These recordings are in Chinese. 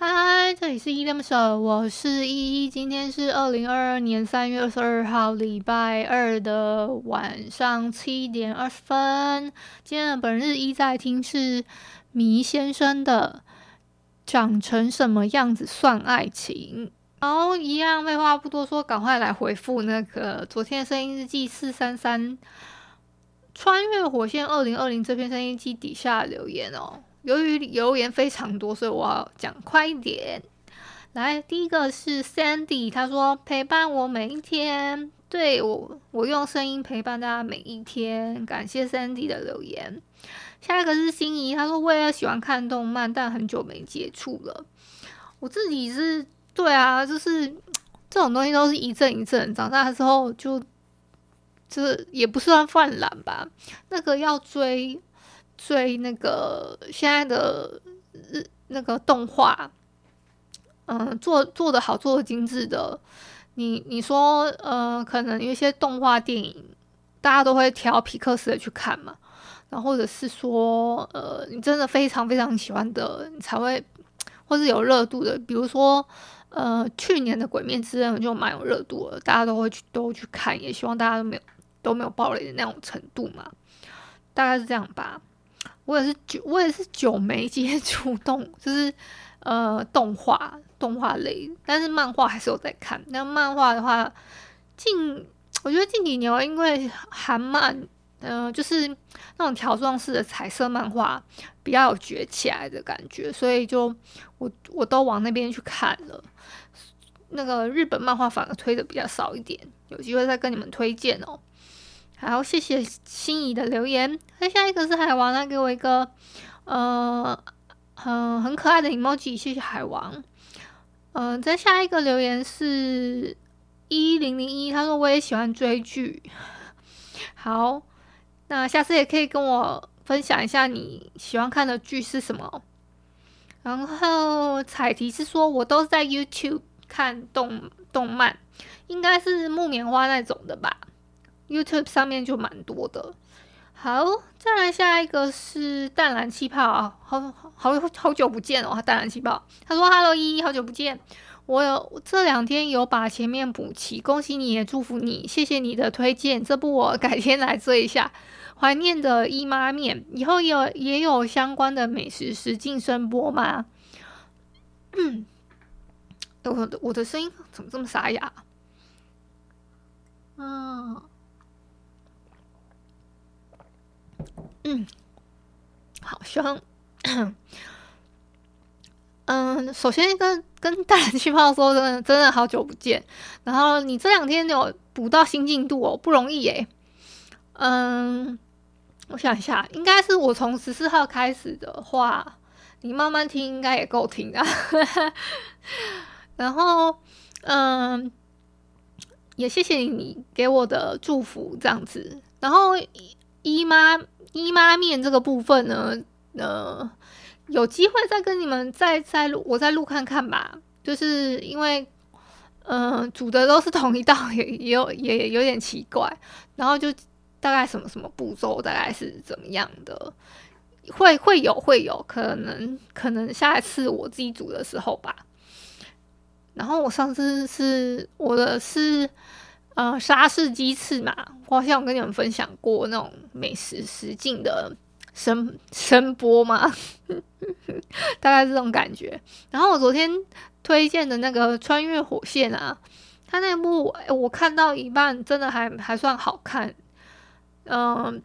嗨，这里是依依恋不舍，我是依依。今天是二零二二年三月二十二号，礼拜二的晚上七点二十分。今天的本日依在听是迷先生的《长成什么样子算爱情》。好，一样废话不多说，赶快来回复那个昨天的声音日记四三三穿越火线二零二零这篇声音记底下留言哦。由于留言非常多，所以我要讲快一点。来，第一个是 Sandy，他说陪伴我每一天，对，我，我用声音陪伴大家每一天，感谢 Sandy 的留言。下一个是心仪，他说我也喜欢看动漫，但很久没接触了。我自己是，对啊，就是这种东西都是一阵一阵，长大之后就，就是也不算犯懒吧。那个要追。追那个现在的日那个动画，嗯，做做的好，做的精致的。你你说，呃，可能有一些动画电影，大家都会挑皮克斯的去看嘛。然后或者是说，呃，你真的非常非常喜欢的，你才会，或是有热度的。比如说，呃，去年的《鬼灭之刃》就蛮有热度的，大家都会去都去看，也希望大家都没有都没有爆雷的那种程度嘛。大概是这样吧。我也是久，我也是久没接触动，就是呃动画动画类，但是漫画还是有在看。那漫画的话，近我觉得近几年因为韩漫，呃，就是那种条状式的彩色漫画比较有崛起来的感觉，所以就我我都往那边去看了。那个日本漫画反而推的比较少一点，有机会再跟你们推荐哦。好，谢谢心仪的留言。那下一个是海王，他给我一个呃很很可爱的 emoji，谢谢海王。嗯、呃，再下一个留言是一零零一，他说我也喜欢追剧。好，那下次也可以跟我分享一下你喜欢看的剧是什么。然后彩题是说我都是在 YouTube 看动动漫，应该是木棉花那种的吧。YouTube 上面就蛮多的。好，再来下一个是淡蓝气泡啊，好好好，久不见哦，淡蓝气泡。他说：“Hello，依依，好久不见。我有这两天有把前面补齐，恭喜你也祝福你，谢谢你的推荐。这部我改天来追一下。怀念的姨妈面，以后有也有相关的美食实境声播吗？嗯，我我的声音怎么这么沙哑？嗯。”嗯，好，希望，嗯，首先跟跟大人气泡说，真的真的好久不见。然后你这两天有补到新进度哦，不容易耶。嗯，我想一下，应该是我从十四号开始的话，你慢慢听应该也够听啊。然后，嗯，也谢谢你给我的祝福，这样子。然后姨妈。姨妈面这个部分呢，呃，有机会再跟你们再再录，我再录看看吧。就是因为，嗯、煮的都是同一道，也也有也有点奇怪。然后就大概什么什么步骤，大概是怎么样的？会会有会有可能可能下一次我自己煮的时候吧。然后我上次是我的是。呃，沙士鸡翅嘛，我好像有跟你们分享过那种美食实境的声声波嘛，大概这种感觉。然后我昨天推荐的那个《穿越火线》啊，他那部我看到一半，真的还还算好看。嗯、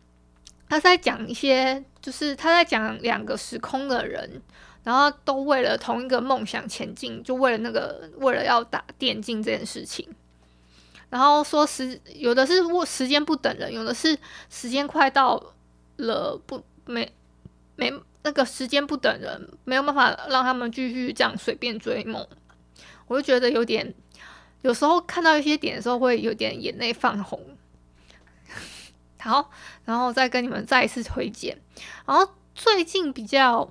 他在讲一些，就是他在讲两个时空的人然后都为了同一个梦想前进，就为了那个为了要打电竞这件事情。然后说时有的是时间不等人，有的是时间快到了不没没那个时间不等人，没有办法让他们继续这样随便追梦。我就觉得有点，有时候看到一些点的时候会有点眼泪泛红。好，然后再跟你们再一次推荐。然后最近比较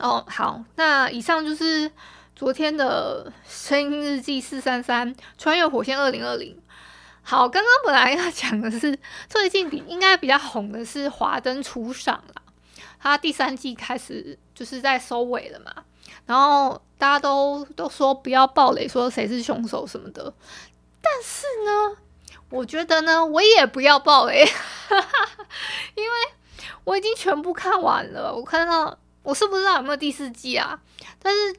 哦好，那以上就是。昨天的声音日记四三三穿越火线二零二零，好，刚刚本来要讲的是最近比应该比较红的是华灯初上了，它第三季开始就是在收尾了嘛，然后大家都都说不要爆雷，说谁是凶手什么的，但是呢，我觉得呢，我也不要爆雷，因为我已经全部看完了，我看到我是不知道有没有第四季啊，但是。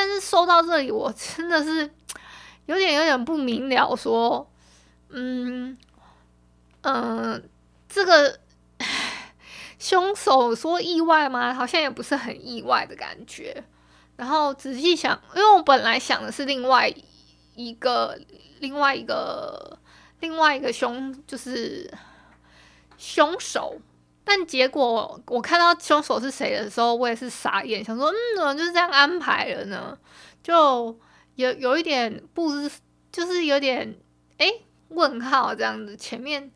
但是说到这里，我真的是有点有点不明了。说，嗯嗯、这个凶手说意外吗？好像也不是很意外的感觉。然后仔细想，因为我本来想的是另外一个、另外一个、另外一个凶，就是凶手。但结果我看到凶手是谁的时候，我也是傻眼，想说，嗯，怎么就是这样安排了呢？就有有一点不知，就是有点哎、问号这样子，前面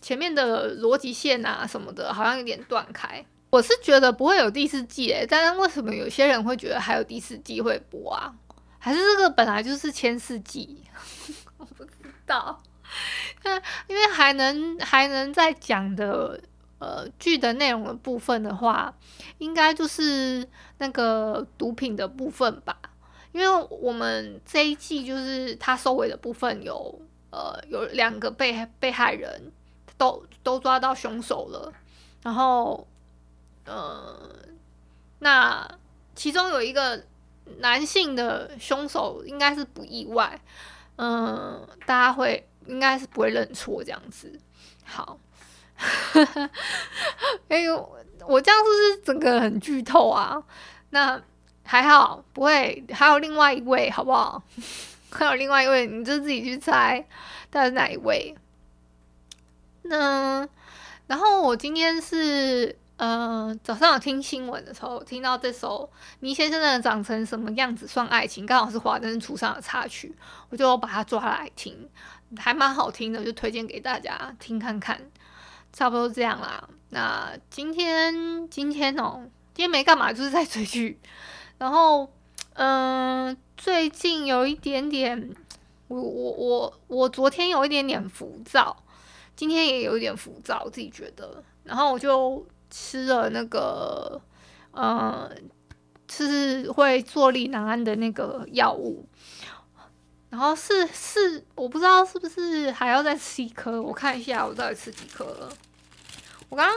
前面的逻辑线啊什么的，好像有点断开。我是觉得不会有第四季诶，但是为什么有些人会觉得还有第四季会播啊？还是这个本来就是千四季？我不知道。那 因为还能还能再讲的。呃，剧的内容的部分的话，应该就是那个毒品的部分吧。因为我们这一季就是他收尾的部分有，呃，有两个被被害人都都抓到凶手了。然后，呃，那其中有一个男性的凶手应该是不意外，嗯、大家会应该是不会认错这样子。好。哎呦，我这样是不是整个很剧透啊？那还好，不会。还有另外一位，好不好？还有另外一位，你就自己去猜，他是哪一位？那然后我今天是呃早上有听新闻的时候，听到这首《倪先生的长成什么样子算爱情》，刚好是华灯初上的插曲，我就把它抓来听，还蛮好听的，就推荐给大家听看看。差不多这样啦。那今天今天哦，今天没干嘛，就是在追剧。然后，嗯、最近有一点点，我我我我昨天有一点点浮躁，今天也有一点浮躁，自己觉得。然后我就吃了那个，呃，就是会坐立难安的那个药物。然后是是，我不知道是不是还要再吃一颗，我看一下我到底吃几颗了。我刚刚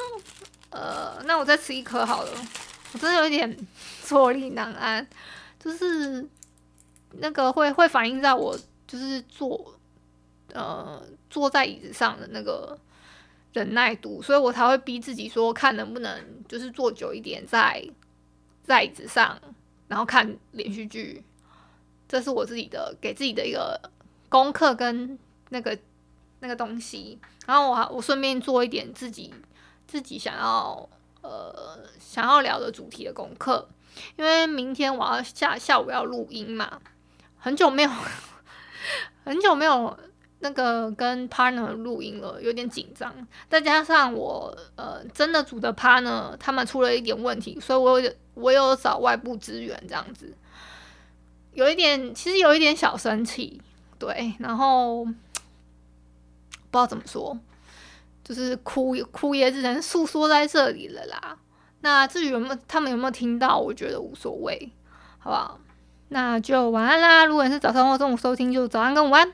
呃，那我再吃一颗好了。我真的有一点坐立难安，就是那个会会反映在我就是坐呃坐在椅子上的那个忍耐度，所以我才会逼自己说看能不能就是坐久一点在在椅子上，然后看连续剧。这是我自己的给自己的一个功课跟那个那个东西，然后我还我顺便做一点自己自己想要呃想要聊的主题的功课，因为明天我要下下午要录音嘛，很久没有 很久没有那个跟 partner 录音了，有点紧张，再加上我呃真的组的 partner 他们出了一点问题，所以我有我有找外部支援这样子。有一点，其实有一点小生气，对，然后不知道怎么说，就是哭哭也只能诉说在这里了啦。那至于有没有他们有没有听到，我觉得无所谓，好不好？那就晚安啦。如果你是早上或中午收听，就早安跟午安。